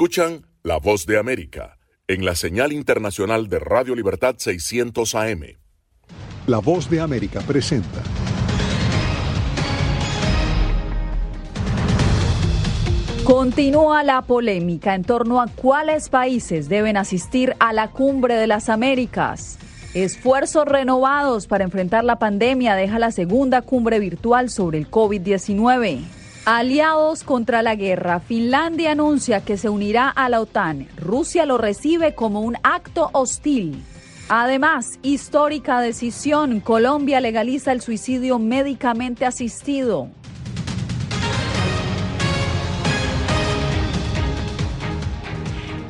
Escuchan La Voz de América en la señal internacional de Radio Libertad 600 AM. La Voz de América presenta. Continúa la polémica en torno a cuáles países deben asistir a la cumbre de las Américas. Esfuerzos renovados para enfrentar la pandemia deja la segunda cumbre virtual sobre el COVID-19. Aliados contra la guerra, Finlandia anuncia que se unirá a la OTAN. Rusia lo recibe como un acto hostil. Además, histórica decisión, Colombia legaliza el suicidio médicamente asistido.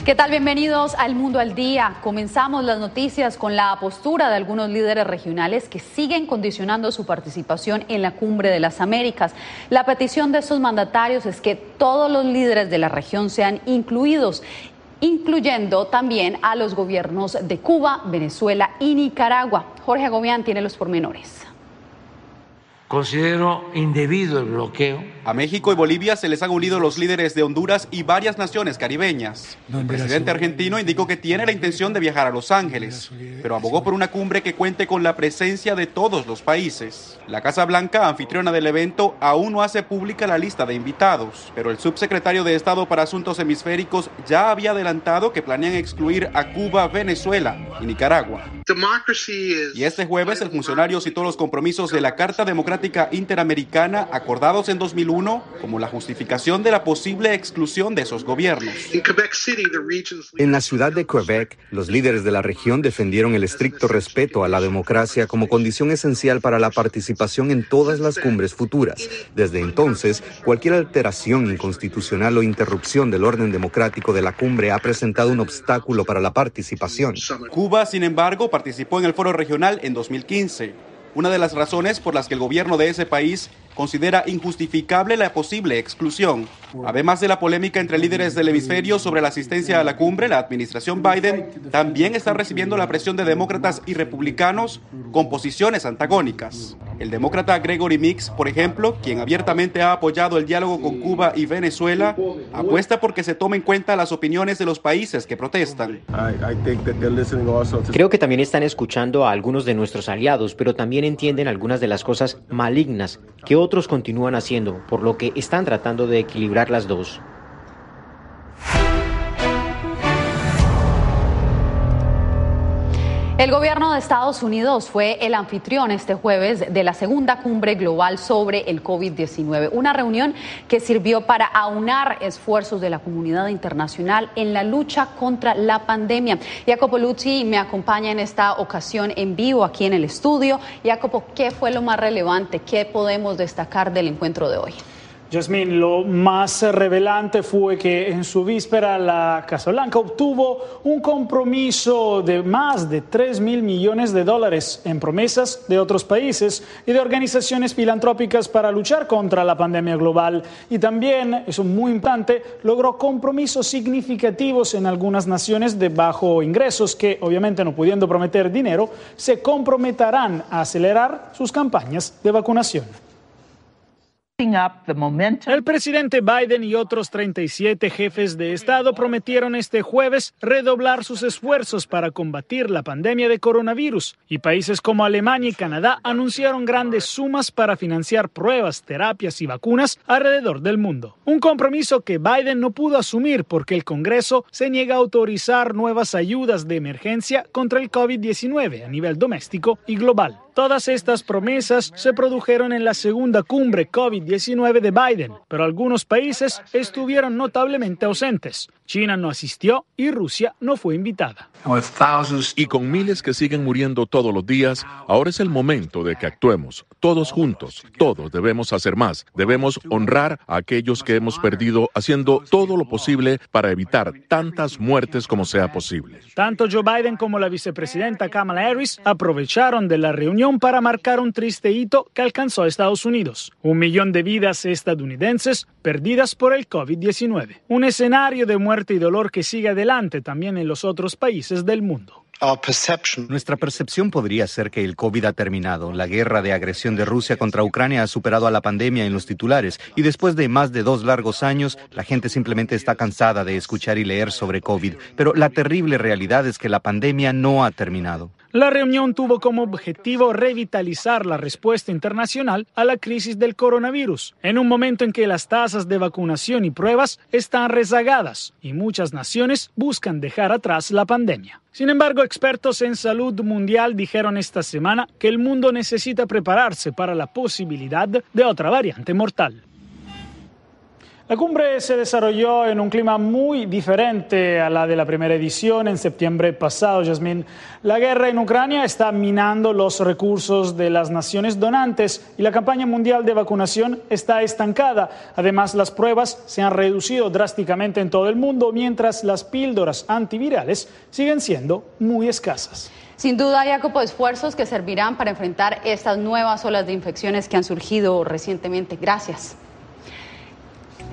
¿Qué tal? Bienvenidos al Mundo al Día. Comenzamos las noticias con la postura de algunos líderes regionales que siguen condicionando su participación en la Cumbre de las Américas. La petición de estos mandatarios es que todos los líderes de la región sean incluidos incluyendo también a los gobiernos de Cuba, Venezuela y Nicaragua. Jorge Agobián tiene los pormenores. Considero indebido el bloqueo a México y Bolivia se les han unido los líderes de Honduras y varias naciones caribeñas. El presidente argentino indicó que tiene la intención de viajar a Los Ángeles, pero abogó por una cumbre que cuente con la presencia de todos los países. La Casa Blanca, anfitriona del evento, aún no hace pública la lista de invitados, pero el subsecretario de Estado para Asuntos Hemisféricos ya había adelantado que planean excluir a Cuba, Venezuela y Nicaragua. Y este jueves el funcionario citó los compromisos de la Carta Democrática Interamericana acordados en 2001 como la justificación de la posible exclusión de esos gobiernos. En la ciudad de Quebec, los líderes de la región defendieron el estricto respeto a la democracia como condición esencial para la participación en todas las cumbres futuras. Desde entonces, cualquier alteración inconstitucional o interrupción del orden democrático de la cumbre ha presentado un obstáculo para la participación. Cuba, sin embargo, participó en el foro regional en 2015. Una de las razones por las que el gobierno de ese país considera injustificable la posible exclusión. Además de la polémica entre líderes del hemisferio sobre la asistencia a la cumbre, la administración Biden también está recibiendo la presión de demócratas y republicanos con posiciones antagónicas. El demócrata Gregory Mix, por ejemplo, quien abiertamente ha apoyado el diálogo con Cuba y Venezuela, apuesta porque se tomen en cuenta las opiniones de los países que protestan. Creo que también están escuchando a algunos de nuestros aliados, pero también entienden algunas de las cosas malignas que otros continúan haciendo, por lo que están tratando de equilibrar las dos. El gobierno de Estados Unidos fue el anfitrión este jueves de la segunda cumbre global sobre el COVID-19, una reunión que sirvió para aunar esfuerzos de la comunidad internacional en la lucha contra la pandemia. Jacopo Luzzi me acompaña en esta ocasión en vivo aquí en el estudio. Jacopo, ¿qué fue lo más relevante? ¿Qué podemos destacar del encuentro de hoy? Jasmine, lo más revelante fue que en su víspera la Casa Blanca obtuvo un compromiso de más de 3 mil millones de dólares en promesas de otros países y de organizaciones filantrópicas para luchar contra la pandemia global. Y también, eso es muy importante, logró compromisos significativos en algunas naciones de bajo ingresos que, obviamente no pudiendo prometer dinero, se comprometerán a acelerar sus campañas de vacunación. El presidente Biden y otros 37 jefes de Estado prometieron este jueves redoblar sus esfuerzos para combatir la pandemia de coronavirus y países como Alemania y Canadá anunciaron grandes sumas para financiar pruebas, terapias y vacunas alrededor del mundo. Un compromiso que Biden no pudo asumir porque el Congreso se niega a autorizar nuevas ayudas de emergencia contra el COVID-19 a nivel doméstico y global. Todas estas promesas se produjeron en la segunda cumbre COVID-19 de Biden, pero algunos países estuvieron notablemente ausentes. China no asistió y Rusia no fue invitada. Y con miles que siguen muriendo todos los días, ahora es el momento de que actuemos, todos juntos. Todos debemos hacer más. Debemos honrar a aquellos que hemos perdido haciendo todo lo posible para evitar tantas muertes como sea posible. Tanto Joe Biden como la vicepresidenta Kamala Harris aprovecharon de la reunión para marcar un triste hito que alcanzó a Estados Unidos. Un millón de vidas estadounidenses perdidas por el COVID-19. Un escenario de muerte y dolor que sigue adelante también en los otros países del mundo. Nuestra percepción podría ser que el COVID ha terminado. La guerra de agresión de Rusia contra Ucrania ha superado a la pandemia en los titulares y después de más de dos largos años, la gente simplemente está cansada de escuchar y leer sobre COVID. Pero la terrible realidad es que la pandemia no ha terminado. La reunión tuvo como objetivo revitalizar la respuesta internacional a la crisis del coronavirus, en un momento en que las tasas de vacunación y pruebas están rezagadas y muchas naciones buscan dejar atrás la pandemia. Sin embargo, expertos en salud mundial dijeron esta semana que el mundo necesita prepararse para la posibilidad de otra variante mortal. La cumbre se desarrolló en un clima muy diferente a la de la primera edición en septiembre pasado, Yasmín. La guerra en Ucrania está minando los recursos de las naciones donantes y la campaña mundial de vacunación está estancada. Además, las pruebas se han reducido drásticamente en todo el mundo, mientras las píldoras antivirales siguen siendo muy escasas. Sin duda, Jacopo, esfuerzos que servirán para enfrentar estas nuevas olas de infecciones que han surgido recientemente. Gracias.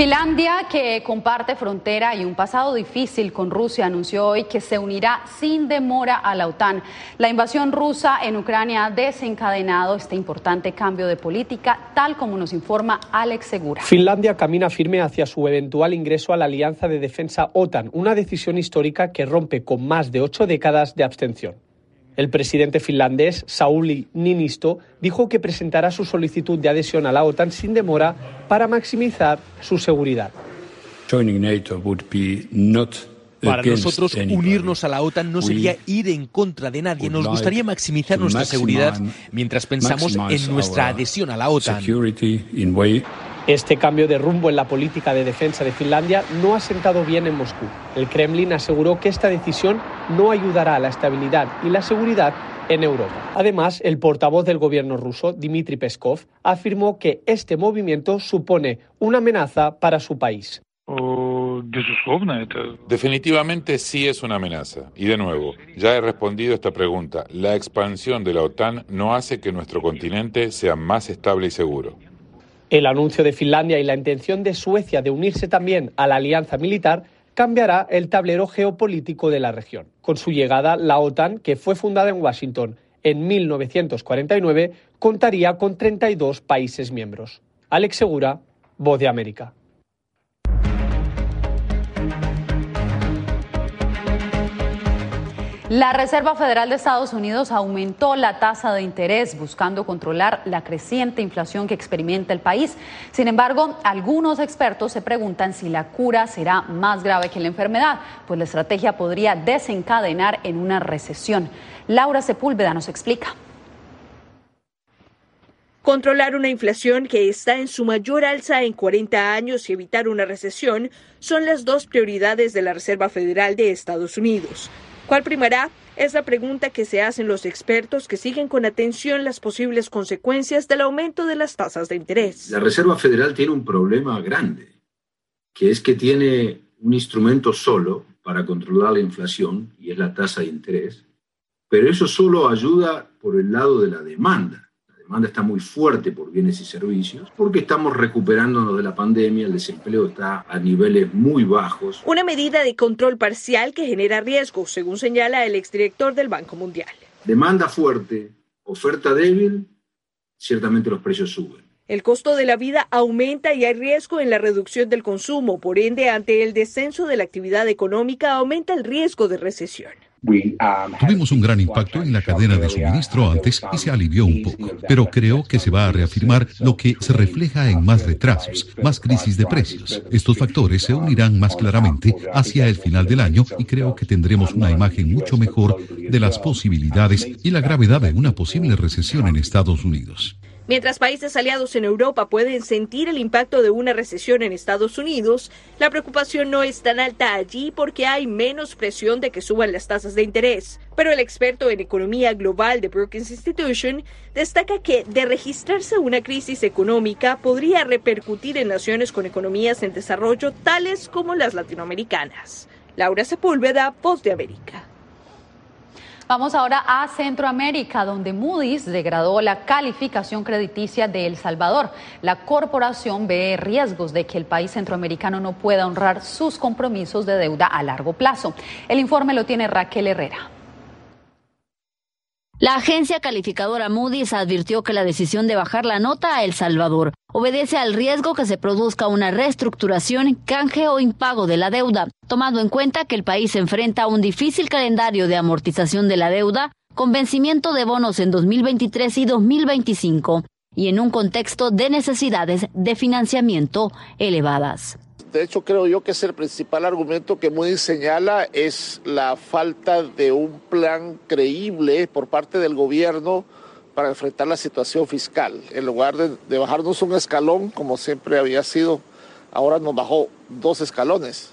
Finlandia, que comparte frontera y un pasado difícil con Rusia, anunció hoy que se unirá sin demora a la OTAN. La invasión rusa en Ucrania ha desencadenado este importante cambio de política, tal como nos informa Alex Segura. Finlandia camina firme hacia su eventual ingreso a la Alianza de Defensa OTAN, una decisión histórica que rompe con más de ocho décadas de abstención. El presidente finlandés, Sauli Niinisto, dijo que presentará su solicitud de adhesión a la OTAN sin demora para maximizar su seguridad. Para nosotros, unirnos a la OTAN no sería ir en contra de nadie. Nos gustaría maximizar nuestra seguridad mientras pensamos en nuestra adhesión a la OTAN. Este cambio de rumbo en la política de defensa de Finlandia no ha sentado bien en Moscú. El Kremlin aseguró que esta decisión no ayudará a la estabilidad y la seguridad en Europa. Además, el portavoz del gobierno ruso, Dmitry Peskov, afirmó que este movimiento supone una amenaza para su país. Definitivamente sí es una amenaza. Y de nuevo, ya he respondido esta pregunta. La expansión de la OTAN no hace que nuestro continente sea más estable y seguro. El anuncio de Finlandia y la intención de Suecia de unirse también a la alianza militar cambiará el tablero geopolítico de la región. Con su llegada, la OTAN, que fue fundada en Washington en 1949, contaría con 32 países miembros. Alex Segura, Voz de América. La Reserva Federal de Estados Unidos aumentó la tasa de interés buscando controlar la creciente inflación que experimenta el país. Sin embargo, algunos expertos se preguntan si la cura será más grave que la enfermedad, pues la estrategia podría desencadenar en una recesión. Laura Sepúlveda nos explica. Controlar una inflación que está en su mayor alza en 40 años y evitar una recesión son las dos prioridades de la Reserva Federal de Estados Unidos. ¿Cuál primará? Es la pregunta que se hacen los expertos que siguen con atención las posibles consecuencias del aumento de las tasas de interés. La Reserva Federal tiene un problema grande, que es que tiene un instrumento solo para controlar la inflación, y es la tasa de interés, pero eso solo ayuda por el lado de la demanda demanda está muy fuerte por bienes y servicios, porque estamos recuperándonos de la pandemia, el desempleo está a niveles muy bajos. Una medida de control parcial que genera riesgo, según señala el exdirector del Banco Mundial. Demanda fuerte, oferta débil, ciertamente los precios suben. El costo de la vida aumenta y hay riesgo en la reducción del consumo. Por ende, ante el descenso de la actividad económica, aumenta el riesgo de recesión. Tuvimos un gran impacto en la cadena de suministro antes y se alivió un poco, pero creo que se va a reafirmar lo que se refleja en más retrasos, más crisis de precios. Estos factores se unirán más claramente hacia el final del año y creo que tendremos una imagen mucho mejor de las posibilidades y la gravedad de una posible recesión en Estados Unidos. Mientras países aliados en Europa pueden sentir el impacto de una recesión en Estados Unidos, la preocupación no es tan alta allí porque hay menos presión de que suban las tasas de interés. Pero el experto en economía global de Brookings Institution destaca que de registrarse una crisis económica podría repercutir en naciones con economías en desarrollo tales como las latinoamericanas. Laura Sepúlveda, Voz de América. Vamos ahora a Centroamérica, donde Moody's degradó la calificación crediticia de El Salvador. La corporación ve riesgos de que el país centroamericano no pueda honrar sus compromisos de deuda a largo plazo. El informe lo tiene Raquel Herrera. La agencia calificadora Moody's advirtió que la decisión de bajar la nota a El Salvador obedece al riesgo que se produzca una reestructuración, canje o impago de la deuda, tomando en cuenta que el país enfrenta un difícil calendario de amortización de la deuda, con vencimiento de bonos en 2023 y 2025, y en un contexto de necesidades de financiamiento elevadas. De hecho, creo yo que es el principal argumento que Moody's señala es la falta de un plan creíble por parte del gobierno para enfrentar la situación fiscal. En lugar de, de bajarnos un escalón, como siempre había sido, ahora nos bajó dos escalones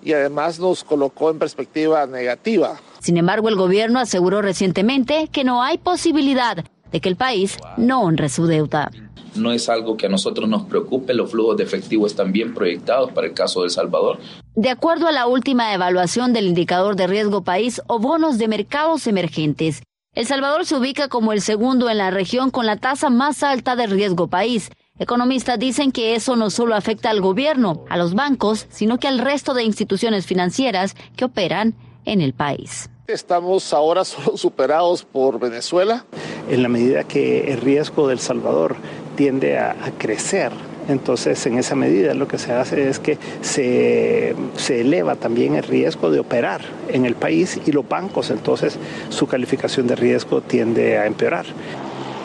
y además nos colocó en perspectiva negativa. Sin embargo, el gobierno aseguró recientemente que no hay posibilidad de que el país no honre su deuda no es algo que a nosotros nos preocupe. Los flujos de efectivo están bien proyectados para el caso de El Salvador. De acuerdo a la última evaluación del indicador de riesgo país o bonos de mercados emergentes, El Salvador se ubica como el segundo en la región con la tasa más alta de riesgo país. Economistas dicen que eso no solo afecta al gobierno, a los bancos, sino que al resto de instituciones financieras que operan en el país. Estamos ahora solo superados por Venezuela. En la medida que el riesgo del Salvador tiende a, crecer. Entonces, en esa medida lo que se hace es que se, se, eleva también el riesgo de operar en el país y los bancos, entonces su calificación de riesgo tiende a empeorar.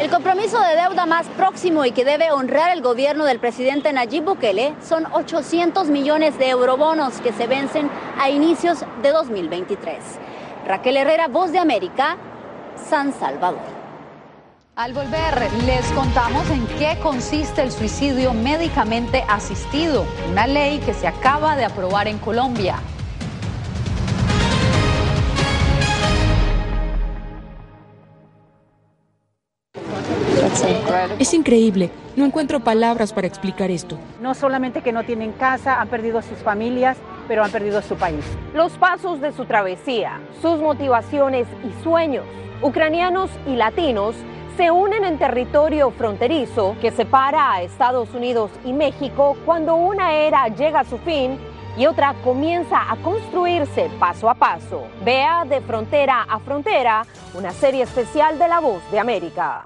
El compromiso de deuda más próximo y que debe honrar el gobierno del presidente Nayib Bukele son 800 millones de eurobonos que se vencen a inicios de 2023. Raquel Herrera, Voz de América, San Salvador. Al volver, les contamos en qué consiste el suicidio médicamente asistido, una ley que se acaba de aprobar en Colombia. Es increíble. No encuentro palabras para explicar esto. No solamente que no tienen casa, han perdido sus familias, pero han perdido su país. Los pasos de su travesía, sus motivaciones y sueños, ucranianos y latinos, se unen en territorio fronterizo que separa a Estados Unidos y México cuando una era llega a su fin y otra comienza a construirse paso a paso. Vea de frontera a frontera una serie especial de La Voz de América.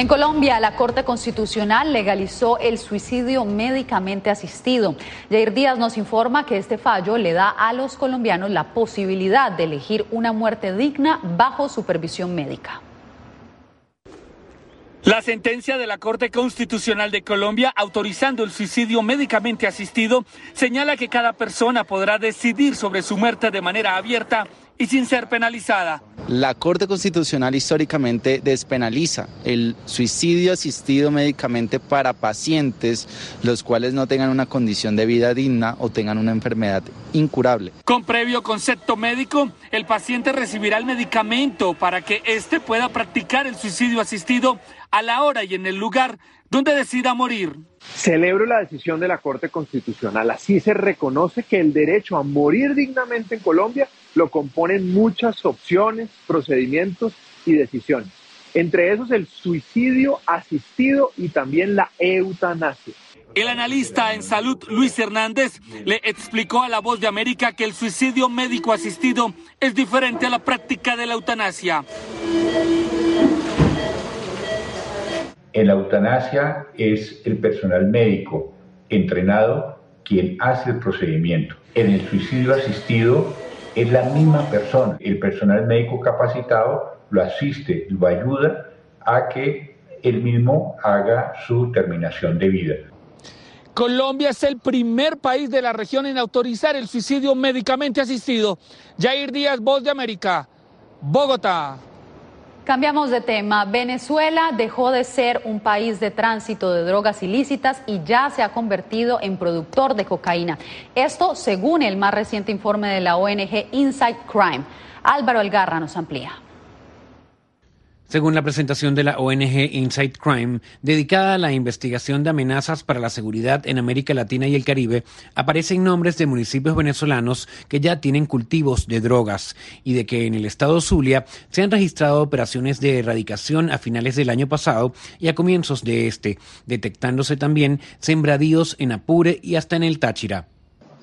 En Colombia, la Corte Constitucional legalizó el suicidio médicamente asistido. Jair Díaz nos informa que este fallo le da a los colombianos la posibilidad de elegir una muerte digna bajo supervisión médica. La sentencia de la Corte Constitucional de Colombia autorizando el suicidio médicamente asistido señala que cada persona podrá decidir sobre su muerte de manera abierta y sin ser penalizada. La Corte Constitucional históricamente despenaliza el suicidio asistido médicamente para pacientes los cuales no tengan una condición de vida digna o tengan una enfermedad incurable. Con previo concepto médico, el paciente recibirá el medicamento para que éste pueda practicar el suicidio asistido a la hora y en el lugar donde decida morir. Celebro la decisión de la Corte Constitucional. Así se reconoce que el derecho a morir dignamente en Colombia lo componen muchas opciones, procedimientos y decisiones. Entre esos el suicidio asistido y también la eutanasia. El analista en salud Luis Hernández le explicó a La Voz de América que el suicidio médico asistido es diferente a la práctica de la eutanasia. En la eutanasia es el personal médico entrenado quien hace el procedimiento. En el suicidio asistido es la misma persona. El personal médico capacitado lo asiste, lo ayuda a que él mismo haga su terminación de vida. Colombia es el primer país de la región en autorizar el suicidio médicamente asistido. Jair Díaz, Voz de América, Bogotá. Cambiamos de tema. Venezuela dejó de ser un país de tránsito de drogas ilícitas y ya se ha convertido en productor de cocaína. Esto según el más reciente informe de la ONG Inside Crime. Álvaro Algarra nos amplía. Según la presentación de la ONG Inside Crime, dedicada a la investigación de amenazas para la seguridad en América Latina y el Caribe, aparecen nombres de municipios venezolanos que ya tienen cultivos de drogas y de que en el estado Zulia se han registrado operaciones de erradicación a finales del año pasado y a comienzos de este, detectándose también sembradíos en Apure y hasta en el Táchira.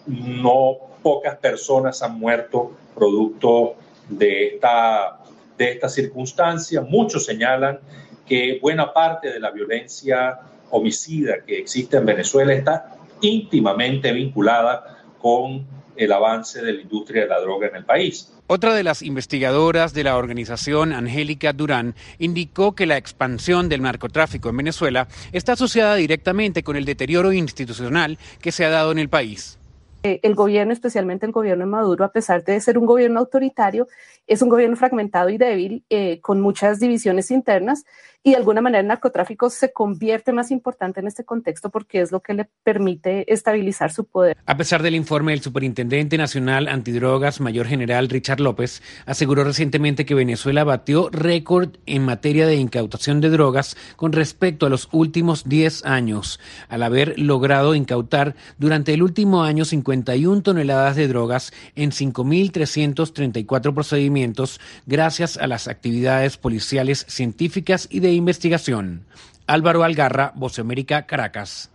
No pocas personas han muerto producto de esta de esta circunstancia. Muchos señalan que buena parte de la violencia homicida que existe en Venezuela está íntimamente vinculada con el avance de la industria de la droga en el país. Otra de las investigadoras de la organización, Angélica Durán, indicó que la expansión del narcotráfico en Venezuela está asociada directamente con el deterioro institucional que se ha dado en el país. Eh, el gobierno, especialmente el gobierno de Maduro, a pesar de ser un gobierno autoritario, es un gobierno fragmentado y débil, eh, con muchas divisiones internas, y de alguna manera el narcotráfico se convierte más importante en este contexto porque es lo que le permite estabilizar su poder. A pesar del informe del Superintendente Nacional Antidrogas, Mayor General Richard López, aseguró recientemente que Venezuela batió récord en materia de incautación de drogas con respecto a los últimos 10 años, al haber logrado incautar durante el último año 51 toneladas de drogas en 5.334 procedimientos gracias a las actividades policiales científicas y de investigación. Álvaro Algarra, Voz América, Caracas.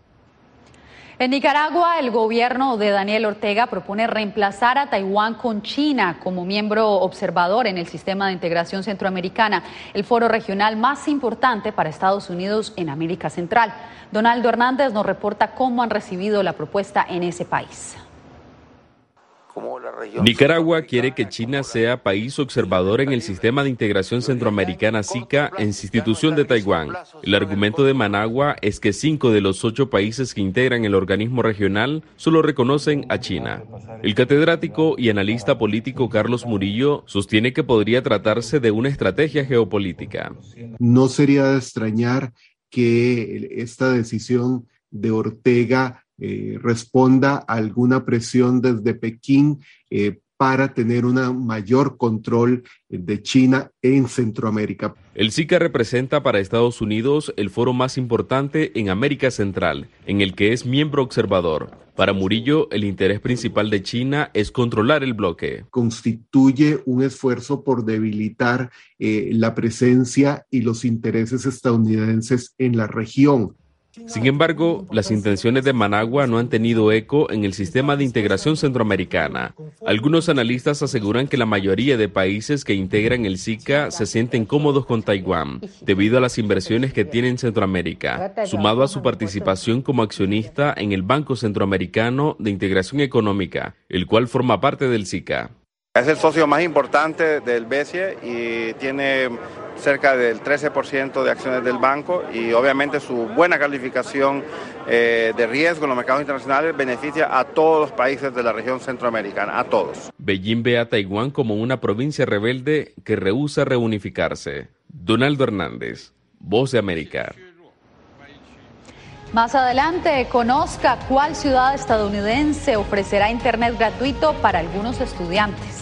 En Nicaragua, el gobierno de Daniel Ortega propone reemplazar a Taiwán con China como miembro observador en el sistema de integración centroamericana, el foro regional más importante para Estados Unidos en América Central. Donaldo Hernández nos reporta cómo han recibido la propuesta en ese país. Nicaragua quiere que China sea país observador en el sistema de integración centroamericana SICA en sustitución de Taiwán. El argumento de Managua es que cinco de los ocho países que integran el organismo regional solo reconocen a China. El catedrático y analista político Carlos Murillo sostiene que podría tratarse de una estrategia geopolítica. No sería de extrañar que esta decisión de Ortega eh, responda a alguna presión desde Pekín eh, para tener un mayor control de China en Centroamérica. El SICA representa para Estados Unidos el foro más importante en América Central, en el que es miembro observador. Para Murillo, el interés principal de China es controlar el bloque. Constituye un esfuerzo por debilitar eh, la presencia y los intereses estadounidenses en la región. Sin embargo, las intenciones de Managua no han tenido eco en el sistema de integración centroamericana. Algunos analistas aseguran que la mayoría de países que integran el SICA se sienten cómodos con Taiwán, debido a las inversiones que tiene en Centroamérica, sumado a su participación como accionista en el Banco Centroamericano de Integración Económica, el cual forma parte del SICA. Es el socio más importante del BESIE y tiene cerca del 13% de acciones del banco y obviamente su buena calificación eh, de riesgo en los mercados internacionales beneficia a todos los países de la región centroamericana, a todos. Beijing ve a Taiwán como una provincia rebelde que rehúsa reunificarse. Donaldo Hernández, Voz de América. Más adelante, conozca cuál ciudad estadounidense ofrecerá Internet gratuito para algunos estudiantes.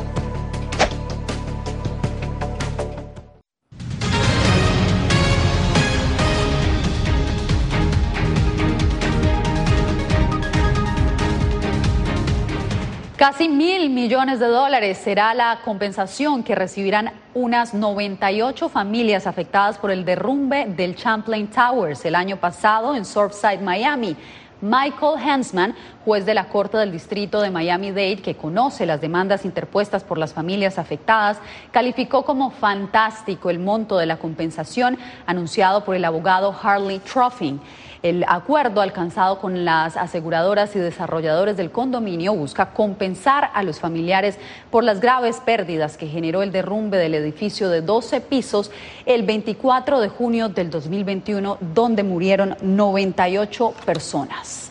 Casi mil millones de dólares será la compensación que recibirán unas 98 familias afectadas por el derrumbe del Champlain Towers el año pasado en Surfside, Miami. Michael Hansman, juez de la Corte del Distrito de Miami-Dade, que conoce las demandas interpuestas por las familias afectadas, calificó como fantástico el monto de la compensación anunciado por el abogado Harley Truffing. El acuerdo alcanzado con las aseguradoras y desarrolladores del condominio busca compensar a los familiares por las graves pérdidas que generó el derrumbe del edificio de 12 pisos el 24 de junio del 2021, donde murieron 98 personas.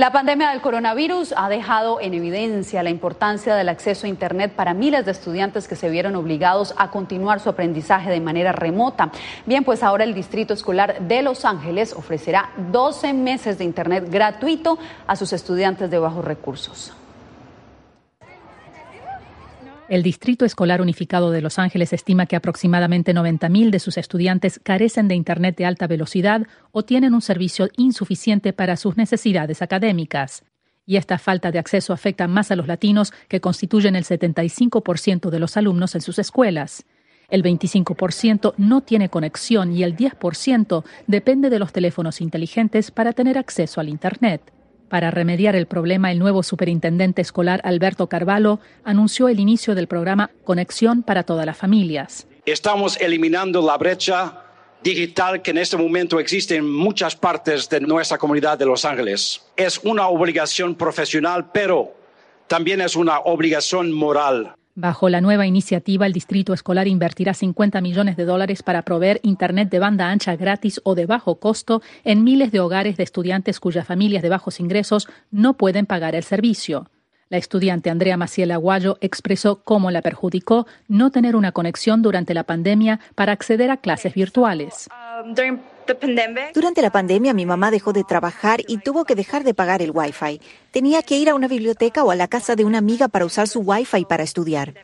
La pandemia del coronavirus ha dejado en evidencia la importancia del acceso a Internet para miles de estudiantes que se vieron obligados a continuar su aprendizaje de manera remota. Bien, pues ahora el Distrito Escolar de Los Ángeles ofrecerá 12 meses de Internet gratuito a sus estudiantes de bajos recursos. El Distrito Escolar Unificado de Los Ángeles estima que aproximadamente 90.000 de sus estudiantes carecen de Internet de alta velocidad o tienen un servicio insuficiente para sus necesidades académicas. Y esta falta de acceso afecta más a los latinos, que constituyen el 75% de los alumnos en sus escuelas. El 25% no tiene conexión y el 10% depende de los teléfonos inteligentes para tener acceso al Internet. Para remediar el problema, el nuevo superintendente escolar Alberto Carvalho anunció el inicio del programa Conexión para todas las familias. Estamos eliminando la brecha digital que en este momento existe en muchas partes de nuestra comunidad de Los Ángeles. Es una obligación profesional, pero también es una obligación moral. Bajo la nueva iniciativa, el distrito escolar invertirá 50 millones de dólares para proveer Internet de banda ancha gratis o de bajo costo en miles de hogares de estudiantes cuyas familias de bajos ingresos no pueden pagar el servicio. La estudiante Andrea Maciel Aguayo expresó cómo la perjudicó no tener una conexión durante la pandemia para acceder a clases virtuales. Um, durante la pandemia mi mamá dejó de trabajar y tuvo que dejar de pagar el Wi-Fi. Tenía que ir a una biblioteca o a la casa de una amiga para usar su Wi-Fi para estudiar.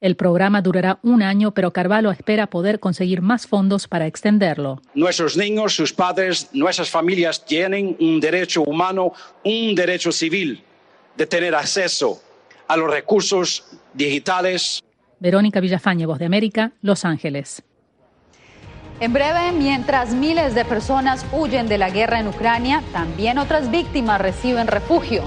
El programa durará un año, pero Carvalho espera poder conseguir más fondos para extenderlo. Nuestros niños, sus padres, nuestras familias tienen un derecho humano, un derecho civil de tener acceso a los recursos digitales. Verónica Villafañe, Voz de América, Los Ángeles. En breve, mientras miles de personas huyen de la guerra en Ucrania, también otras víctimas reciben refugio.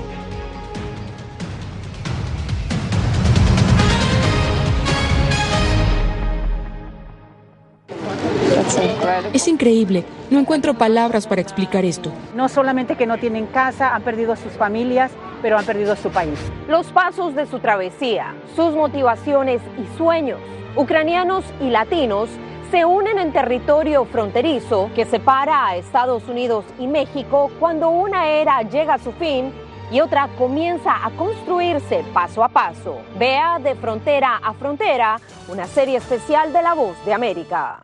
Es increíble. No encuentro palabras para explicar esto. No solamente que no tienen casa, han perdido a sus familias, pero han perdido su país. Los pasos de su travesía, sus motivaciones y sueños. Ucranianos y latinos se unen en territorio fronterizo que separa a Estados Unidos y México cuando una era llega a su fin y otra comienza a construirse paso a paso. Vea de frontera a frontera una serie especial de La Voz de América.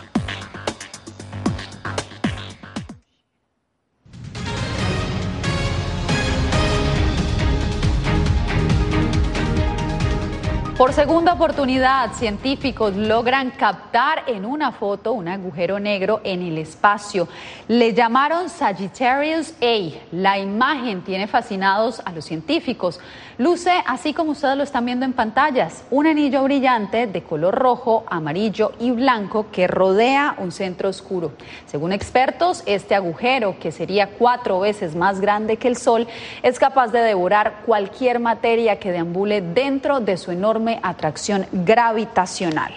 Por segunda oportunidad, científicos logran captar en una foto un agujero negro en el espacio. Le llamaron Sagittarius A. La imagen tiene fascinados a los científicos. Luce así como ustedes lo están viendo en pantallas, un anillo brillante de color rojo, amarillo y blanco que rodea un centro oscuro. Según expertos, este agujero, que sería cuatro veces más grande que el Sol, es capaz de devorar cualquier materia que deambule dentro de su enorme atracción gravitacional.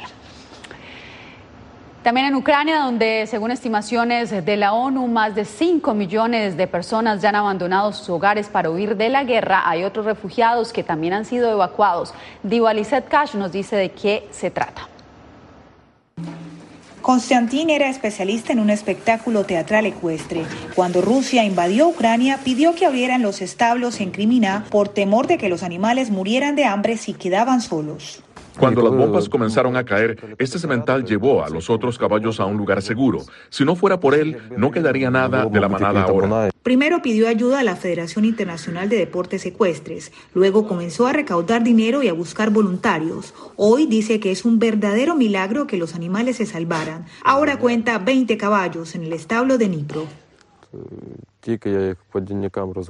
También en Ucrania, donde según estimaciones de la ONU, más de 5 millones de personas ya han abandonado sus hogares para huir de la guerra, hay otros refugiados que también han sido evacuados. Diva Cash nos dice de qué se trata. Konstantin era especialista en un espectáculo teatral ecuestre. Cuando Rusia invadió Ucrania, pidió que abrieran los establos en Crimea por temor de que los animales murieran de hambre si quedaban solos. Cuando las bombas comenzaron a caer, este cemental llevó a los otros caballos a un lugar seguro. Si no fuera por él, no quedaría nada de la manada ahora. Primero pidió ayuda a la Federación Internacional de Deportes Ecuestres, luego comenzó a recaudar dinero y a buscar voluntarios. Hoy dice que es un verdadero milagro que los animales se salvaran. Ahora cuenta 20 caballos en el establo de Nipro.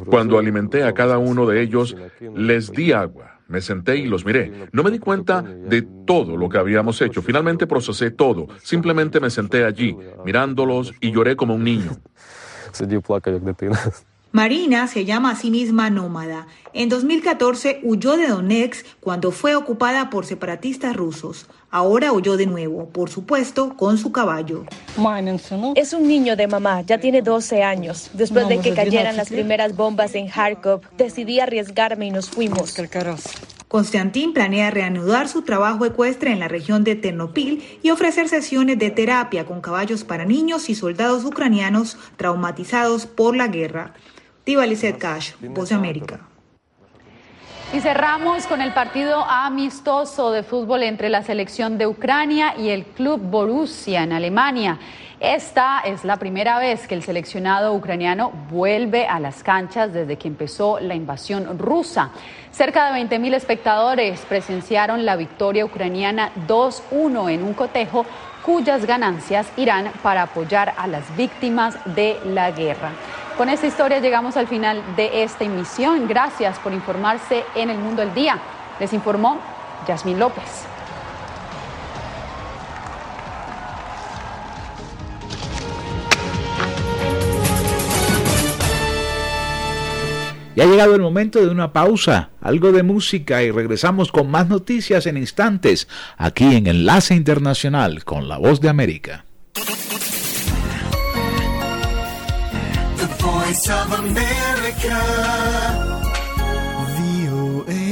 Cuando alimenté a cada uno de ellos, les di agua. Me senté y los miré. No me di cuenta de todo lo que habíamos hecho. Finalmente procesé todo. Simplemente me senté allí, mirándolos y lloré como un niño. Marina se llama a sí misma nómada. En 2014 huyó de Donetsk cuando fue ocupada por separatistas rusos. Ahora huyó de nuevo, por supuesto, con su caballo. Es un niño de mamá, ya tiene 12 años. Después de que cayeran las primeras bombas en Kharkov, decidí arriesgarme y nos fuimos. Konstantin planea reanudar su trabajo ecuestre en la región de Ternopil y ofrecer sesiones de terapia con caballos para niños y soldados ucranianos traumatizados por la guerra. Diva Lizette Cash, Voz de América. Y cerramos con el partido amistoso de fútbol entre la selección de Ucrania y el club Borussia en Alemania. Esta es la primera vez que el seleccionado ucraniano vuelve a las canchas desde que empezó la invasión rusa. Cerca de 20.000 espectadores presenciaron la victoria ucraniana 2-1 en un cotejo cuyas ganancias irán para apoyar a las víctimas de la guerra. Con esta historia llegamos al final de esta emisión. Gracias por informarse en el mundo del día. Les informó Yasmín López. Ya ha llegado el momento de una pausa, algo de música y regresamos con más noticias en instantes aquí en Enlace Internacional con la Voz de América. Voice of America. VOA.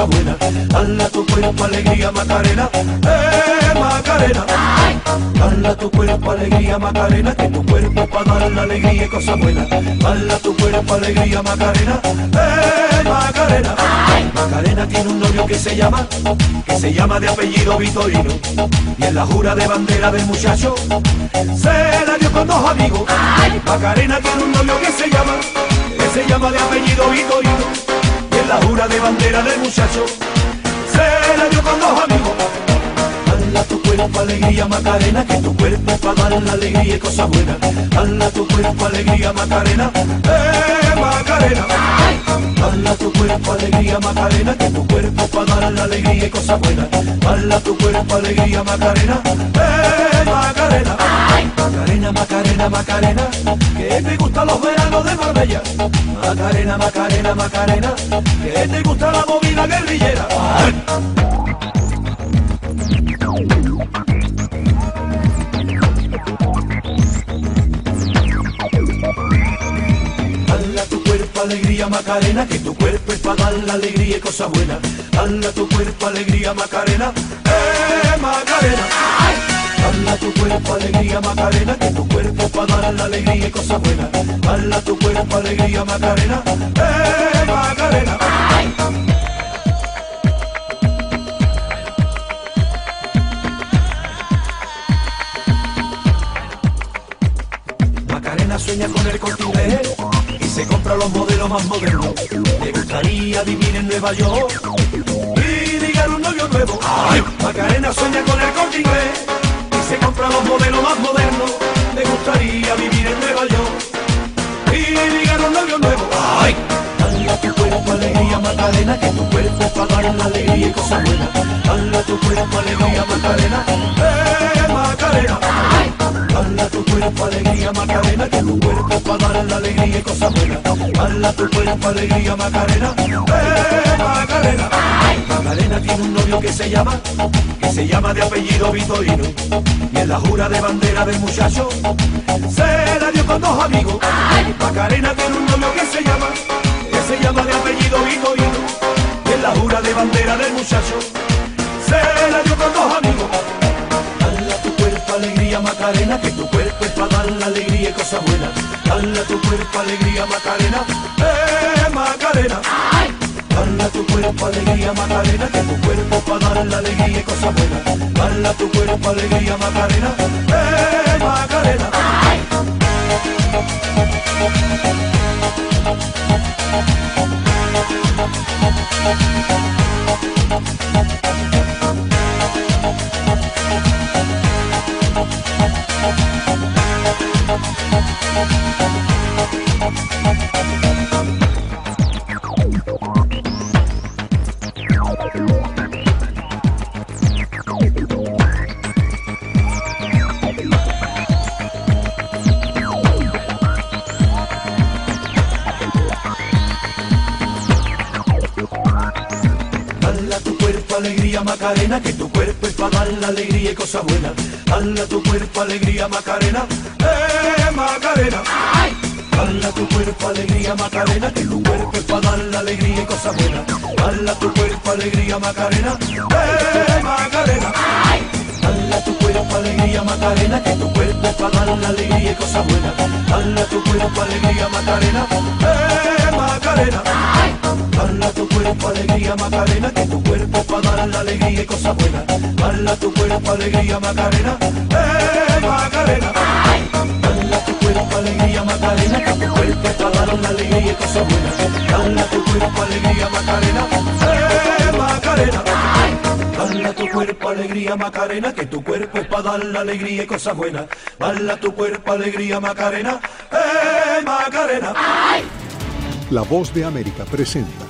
Cosa buena. Tu cuerpo alegría Macarena, eh Macarena. Dale tu cuerpo alegría Macarena, que tu cuerpo para dar la alegría y cosa buena. Dale tu cuerpo alegría Macarena, eh Macarena. Macarena tiene un novio que se llama, que se llama de apellido Vitorino. Y en la jura de bandera del muchacho, se la dio con dos amigos. Macarena tiene un novio que se llama se llama de apellido Vitorino la jura de bandera del muchacho se la dio con dos amigos. Hala tu cuerpo alegría Macarena, que tu cuerpo para dar la alegría y cosas buenas. Hala tu cuerpo alegría Macarena, eh Macarena. Hala tu cuerpo alegría Macarena, que tu cuerpo para dar la alegría y cosas buenas. Hala tu cuerpo alegría Macarena, eh Macarena. Macarena, Macarena, que te gustan los veranos de Marbella. Macarena, Macarena, Macarena, que te gusta la movida guerrillera. Hala tu cuerpo alegría Macarena, que tu cuerpo es para dar la alegría y cosa buena. Hala tu cuerpo alegría Macarena, eh Macarena. Hala tu cuerpo alegría Macarena, que tu cuerpo para dar la alegría y cosa buena. Hala tu cuerpo alegría Macarena, eh Macarena. Macarena sueña con el corte y se compra los modelos más modernos. Le gustaría vivir en Nueva York y ligar un novio nuevo. Macarena sueña con el corte se compra los modelos más modernos. Le gustaría vivir en Nueva York y ligar un novio nuevo. ¡Ay! Cuerpo alegría Macarena, que tu cuerpo para dar la alegría y cosas buenas. Dale tu cuerpo alegría Macarena, eh Macarena. Dale tu cuerpo alegría Macarena, que tu cuerpo para dar la alegría y cosas buenas. Dale tu cuerpo alegría Macarena, eh Macarena. Macarena tiene un novio que se llama, que se llama de apellido Vitorino. Y en la jura de bandera del muchacho, se la dio con dos amigos. Macarena tiene un novio que se llama, se llama de apellido Vitorino. Y en la jura de bandera del muchacho, se la dio con dos amigos. Dale tu cuerpo alegría Macarena, que tu cuerpo es para dar la alegría y cosas buenas. Dale tu cuerpo alegría Macarena, eh Macarena. Dale tu cuerpo alegría Macarena, que tu cuerpo para dar la alegría y cosas buenas. Dale tu cuerpo alegría Macarena, eh Macarena. alegría Oh, oh, Macarena, que tu cuerpo es para dar la alegría y cosas buenas. Dale a tu cuerpo alegría Macarena, eh Macarena. ¡Ay! Dale a tu cuerpo alegría Macarena, que tu cuerpo es para dar la alegría y cosas buenas. Dale a tu cuerpo alegría Macarena, eh Macarena. ¡Ay! Dale a tu cuerpo alegría Macarena, que tu cuerpo es para dar la alegría y cosas buenas. Dale a tu cuerpo alegría Macarena, eh Macarena. ¡Ay! Dale a tu cuerpo alegría Macarena, que tu cuerpo para dar la alegría y cosas buenas. Dale a tu cuerpo alegría Macarena, eh Macarena. ¡Ay! Dale a tu cuerpo alegría Macarena, que tu cuerpo para dar la alegría y cosas buenas. Dale a tu cuerpo alegría Macarena, eh Macarena. ¡Ay! Dale a tu cuerpo alegría Macarena, que tu cuerpo es para dar la alegría y cosas buenas. Dale a tu cuerpo alegría Macarena, eh Macarena. La voz de América presenta.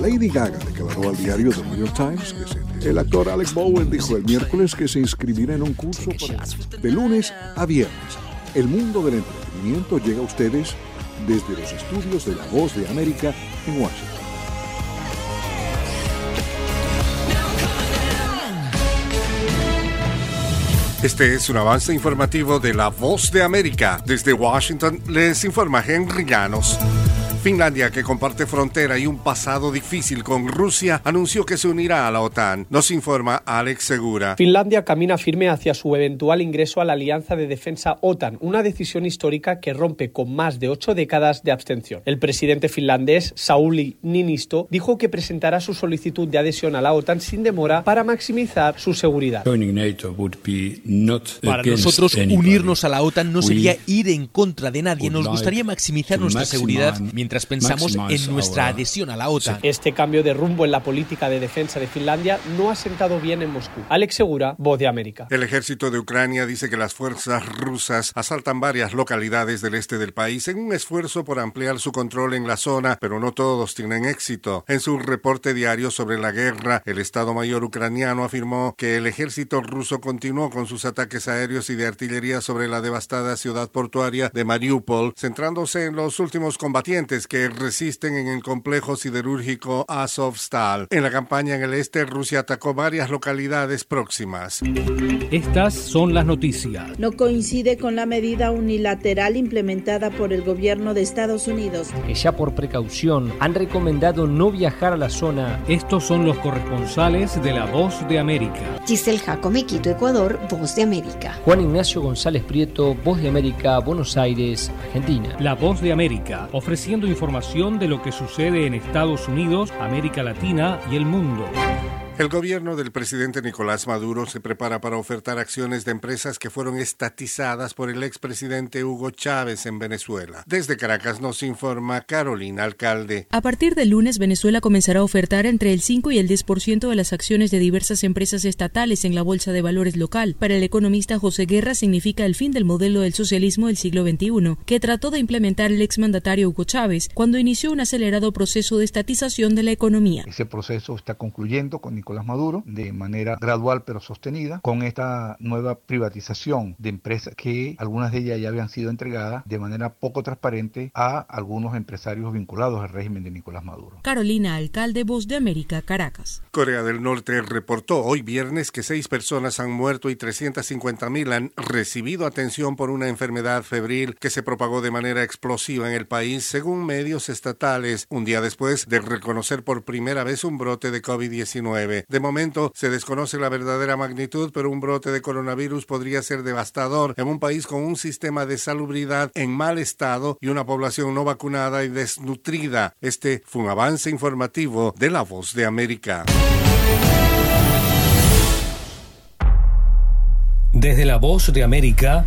Lady Gaga declaró al diario The New York Times que el actor Alex Bowen dijo el miércoles que se inscribirá en un curso para- de lunes a viernes. El mundo del entretenimiento llega a ustedes desde los estudios de La Voz de América en Washington. Este es un avance informativo de La Voz de América. Desde Washington les informa Henry Llanos. Finlandia, que comparte frontera y un pasado difícil con Rusia, anunció que se unirá a la OTAN. Nos informa Alex Segura. Finlandia camina firme hacia su eventual ingreso a la Alianza de Defensa OTAN, una decisión histórica que rompe con más de ocho décadas de abstención. El presidente finlandés, Sauli Niinisto, dijo que presentará su solicitud de adhesión a la OTAN sin demora para maximizar su seguridad. Para nosotros, unirnos a la OTAN no sería ir en contra de nadie. Nos gustaría maximizar nuestra seguridad mientras pensamos en nuestra adhesión a la OTAN. Este cambio de rumbo en la política de defensa de Finlandia no ha sentado bien en Moscú. Alex Segura, Voz de América. El ejército de Ucrania dice que las fuerzas rusas asaltan varias localidades del este del país en un esfuerzo por ampliar su control en la zona, pero no todos tienen éxito. En su reporte diario sobre la guerra, el Estado Mayor ucraniano afirmó que el ejército ruso continuó con sus ataques aéreos y de artillería sobre la devastada ciudad portuaria de Mariupol, centrándose en los últimos combatientes que resisten en el complejo siderúrgico Azovstal. En la campaña en el este, Rusia atacó varias localidades próximas. Estas son las noticias. No coincide con la medida unilateral implementada por el gobierno de Estados Unidos. Que ya por precaución han recomendado no viajar a la zona. Estos son los corresponsales de La Voz de América. Giselle Jacome, Quito, Ecuador, Voz de América. Juan Ignacio González Prieto, Voz de América, Buenos Aires, Argentina. La Voz de América, ofreciendo información de lo que sucede en Estados Unidos, América Latina y el mundo. El gobierno del presidente Nicolás Maduro se prepara para ofertar acciones de empresas que fueron estatizadas por el expresidente Hugo Chávez en Venezuela. Desde Caracas nos informa Carolina Alcalde. A partir del lunes, Venezuela comenzará a ofertar entre el 5 y el 10% de las acciones de diversas empresas estatales en la Bolsa de Valores local. Para el economista José Guerra significa el fin del modelo del socialismo del siglo XXI, que trató de implementar el exmandatario Hugo Chávez cuando inició un acelerado proceso de estatización de la economía. Ese proceso está concluyendo con Nicolás Maduro de manera gradual pero sostenida con esta nueva privatización de empresas que algunas de ellas ya habían sido entregadas de manera poco transparente a algunos empresarios vinculados al régimen de Nicolás Maduro. Carolina Alcalde, Voz de América, Caracas. Corea del Norte reportó hoy viernes que seis personas han muerto y 350 mil han recibido atención por una enfermedad febril que se propagó de manera explosiva en el país, según medios estatales, un día después de reconocer por primera vez un brote de COVID-19. De momento se desconoce la verdadera magnitud, pero un brote de coronavirus podría ser devastador en un país con un sistema de salubridad en mal estado y una población no vacunada y desnutrida. Este fue un avance informativo de La Voz de América. Desde La Voz de América,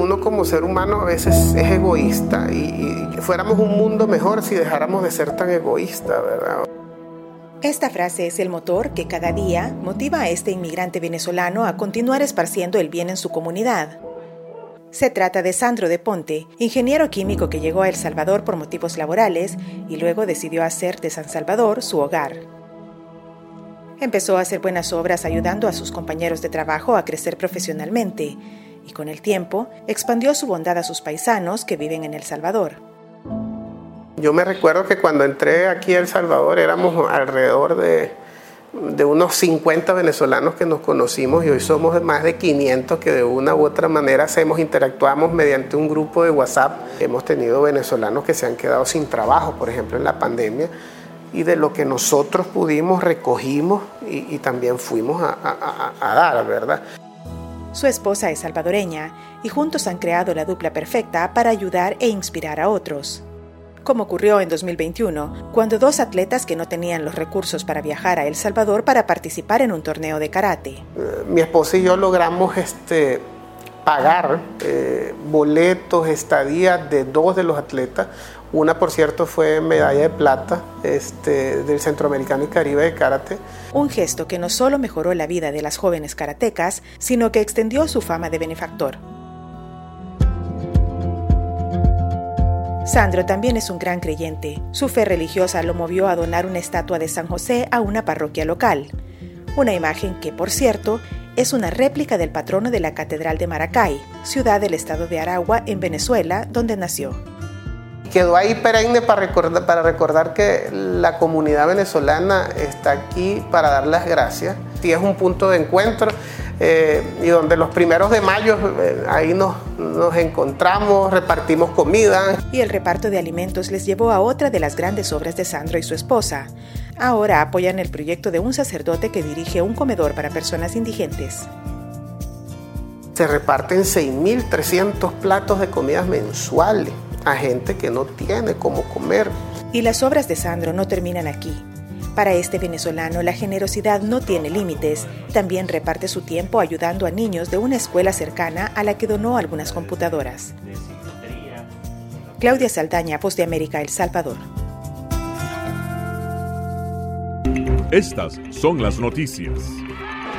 Uno como ser humano a veces es egoísta y, fuéramos un mundo mejor si dejáramos de ser tan egoísta, ¿verdad? Esta frase es el motor que cada día motiva a este inmigrante venezolano a continuar esparciendo el bien en su comunidad. Se trata de Sandro de Ponte, ingeniero químico que llegó a El Salvador por motivos laborales y luego decidió hacer de San Salvador su hogar. Empezó a hacer buenas obras ayudando a sus compañeros de trabajo a crecer profesionalmente y con el tiempo expandió su bondad a sus paisanos que viven en El Salvador. Yo me recuerdo que cuando entré aquí a El Salvador éramos alrededor de, de unos 50 venezolanos que nos conocimos y hoy somos más de 500 que de una u otra manera hacemos, interactuamos mediante un grupo de WhatsApp. Hemos tenido venezolanos que se han quedado sin trabajo, por ejemplo, en la pandemia y de lo que nosotros pudimos recogimos y, también fuimos a, dar, ¿verdad? Su esposa es salvadoreña y juntos han creado la dupla perfecta para ayudar e inspirar a otros. Como ocurrió en 2021, cuando dos atletas que no tenían los recursos para viajar a El Salvador para participar en un torneo de karate. Mi esposa y yo logramos este, pagar eh, boletos, estadías de dos de los atletas. Una, por cierto, fue medalla de plata este, del Centroamericano y Caribe de Karate. Un gesto que no solo mejoró la vida de las jóvenes karatecas, sino que extendió su fama de benefactor. Sandro también es un gran creyente. Su fe religiosa lo movió a donar una estatua de San José a una parroquia local. Una imagen que, por cierto, es una réplica del patrono de la Catedral de Maracay, ciudad del estado de Aragua, en Venezuela, donde nació. Quedó ahí perenne para recordar, para recordar que la comunidad venezolana está aquí para dar las gracias. Y es un punto de encuentro eh, y donde los primeros de mayo eh, ahí nos, nos encontramos, repartimos comida. Y el reparto de alimentos les llevó a otra de las grandes obras de Sandro y su esposa. Ahora apoyan el proyecto de un sacerdote que dirige un comedor para personas indigentes. Se reparten 6.300 platos de comidas mensuales a gente que no tiene cómo comer. Y las obras de Sandro no terminan aquí. Para este venezolano, la generosidad no tiene límites. También reparte su tiempo ayudando a niños de una escuela cercana a la que donó algunas computadoras. Claudia Saldaña, Voz de América, El Salvador. Estas son las noticias.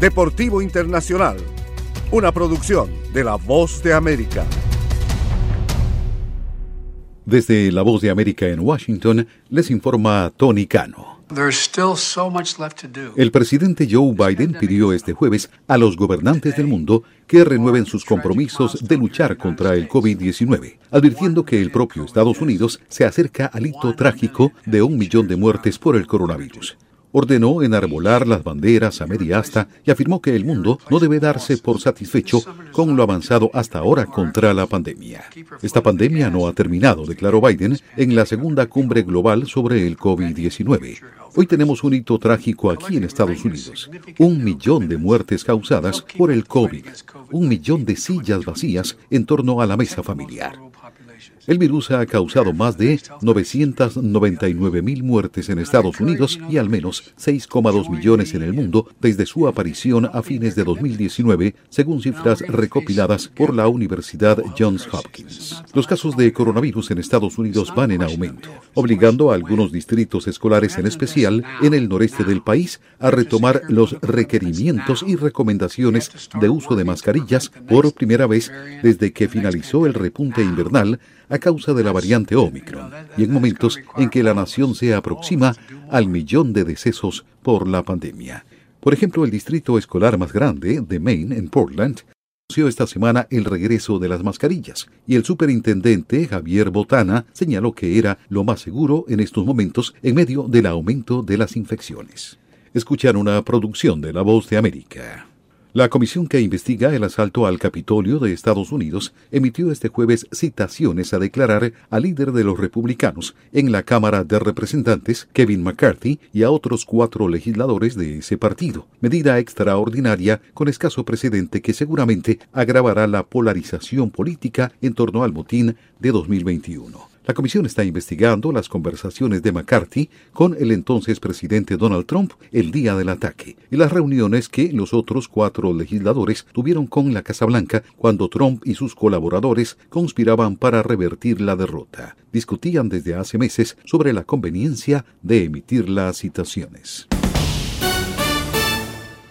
Deportivo Internacional, una producción de La Voz de América. Desde La Voz de América en Washington, les informa Tony Cano. El presidente Joe Biden pidió este jueves a los gobernantes del mundo que renueven sus compromisos de luchar contra el COVID-19, advirtiendo que el propio Estados Unidos se acerca al hito trágico de un millón de muertes por el coronavirus ordenó enarbolar las banderas a media asta y afirmó que el mundo no debe darse por satisfecho con lo avanzado hasta ahora contra la pandemia. Esta pandemia no ha terminado, declaró Biden en la segunda cumbre global sobre el COVID-19. Hoy tenemos un hito trágico aquí en Estados Unidos. Un millón de muertes causadas por el COVID. Un millón de sillas vacías en torno a la mesa familiar. El virus ha causado más de 999 mil muertes en Estados Unidos y al menos 6,2 millones en el mundo desde su aparición a fines de 2019, según cifras recopiladas por la Universidad Johns Hopkins. Los casos de coronavirus en Estados Unidos van en aumento, obligando a algunos distritos escolares en especial en el noreste del país a retomar los requerimientos y recomendaciones de uso de mascarillas por primera vez desde que finalizó el repunte invernal a causa de la variante Omicron y en momentos en que la nación se aproxima al millón de decesos por la pandemia. Por ejemplo, el distrito escolar más grande de Maine, en Portland, anunció esta semana el regreso de las mascarillas y el superintendente Javier Botana señaló que era lo más seguro en estos momentos en medio del aumento de las infecciones. Escuchan una producción de La Voz de América. La comisión que investiga el asalto al Capitolio de Estados Unidos emitió este jueves citaciones a declarar al líder de los republicanos en la Cámara de Representantes, Kevin McCarthy, y a otros cuatro legisladores de ese partido, medida extraordinaria con escaso precedente que seguramente agravará la polarización política en torno al motín de 2021. La comisión está investigando las conversaciones de McCarthy con el entonces presidente Donald Trump el día del ataque y las reuniones que los otros cuatro legisladores tuvieron con la Casa Blanca cuando Trump y sus colaboradores conspiraban para revertir la derrota. Discutían desde hace meses sobre la conveniencia de emitir las citaciones.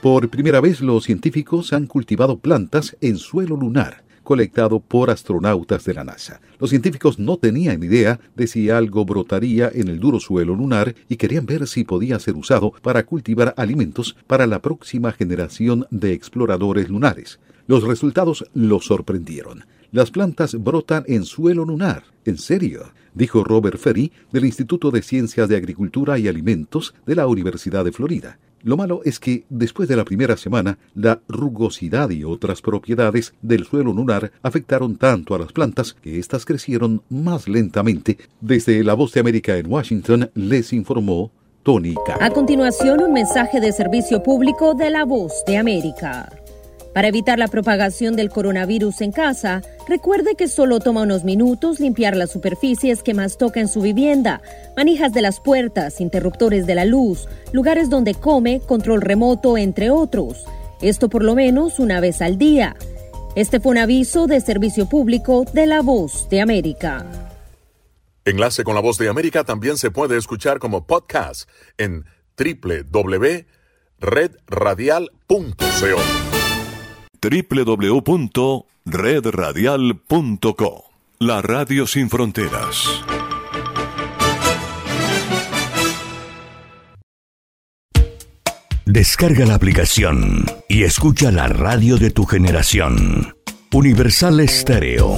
Por primera vez los científicos han cultivado plantas en suelo lunar colectado por astronautas de la NASA. Los científicos no tenían idea de si algo brotaría en el duro suelo lunar y querían ver si podía ser usado para cultivar alimentos para la próxima generación de exploradores lunares. Los resultados los sorprendieron. Las plantas brotan en suelo lunar. ¿En serio? dijo Robert Ferry del Instituto de Ciencias de Agricultura y Alimentos de la Universidad de Florida. Lo malo es que, después de la primera semana, la rugosidad y otras propiedades del suelo lunar afectaron tanto a las plantas que éstas crecieron más lentamente. Desde La Voz de América en Washington les informó Tony. A continuación, un mensaje de servicio público de La Voz de América. Para evitar la propagación del coronavirus en casa, recuerde que solo toma unos minutos limpiar las superficies que más toca en su vivienda, manijas de las puertas, interruptores de la luz, lugares donde come, control remoto, entre otros. Esto por lo menos una vez al día. Este fue un aviso de servicio público de La Voz de América. Enlace con La Voz de América también se puede escuchar como podcast en www.redradial.co www.redradial.co La Radio Sin Fronteras. Descarga la aplicación y escucha la radio de tu generación. Universal Estéreo.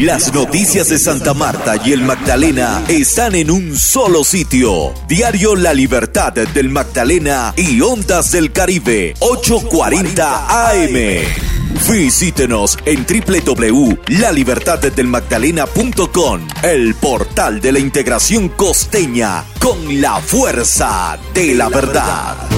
Las noticias de Santa Marta y el Magdalena están en un solo sitio. Diario La Libertad del Magdalena y Ondas del Caribe, 840 AM. Visítenos en www.lalibertaddelmagdalena.com, el portal de la integración costeña con la fuerza de la verdad.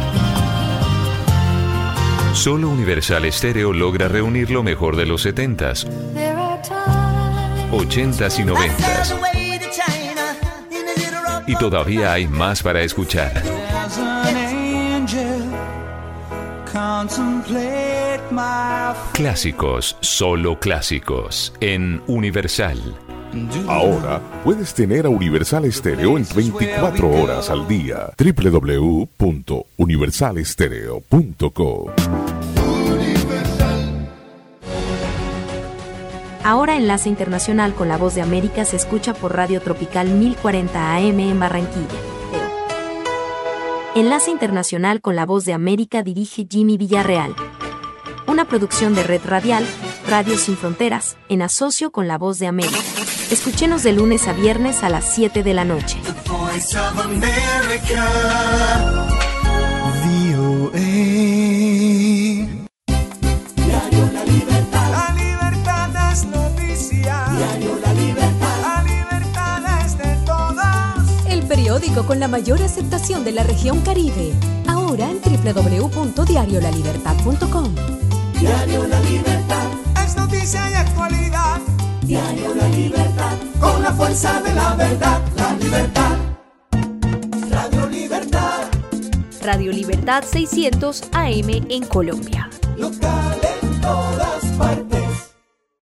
Solo Universal Estéreo logra reunir lo mejor de los 70s, 80s y 90s. Y todavía hay más para escuchar. Clásicos, solo clásicos, en Universal. Ahora puedes tener a Universal Estéreo en 24 horas al día. www.universalestereo.co Ahora Enlace Internacional con la Voz de América se escucha por Radio Tropical 1040 AM en Barranquilla. Enlace Internacional con la Voz de América dirige Jimmy Villarreal. Una producción de Red Radial, Radio Sin Fronteras, en asocio con la Voz de América. Escúchenos de lunes a viernes a las 7 de la noche. Diario La Libertad. La libertad es noticia. Diario La Libertad. La libertad es de todos. El periódico con la mayor aceptación de la región Caribe. Ahora en www.diariolalibertad.com. Diario La Libertad. Es noticia y actualidad. Diario La Libertad. Con la fuerza de la verdad. La libertad. Radio Libertad. Radio Libertad 600 AM en Colombia. Local en todas partes.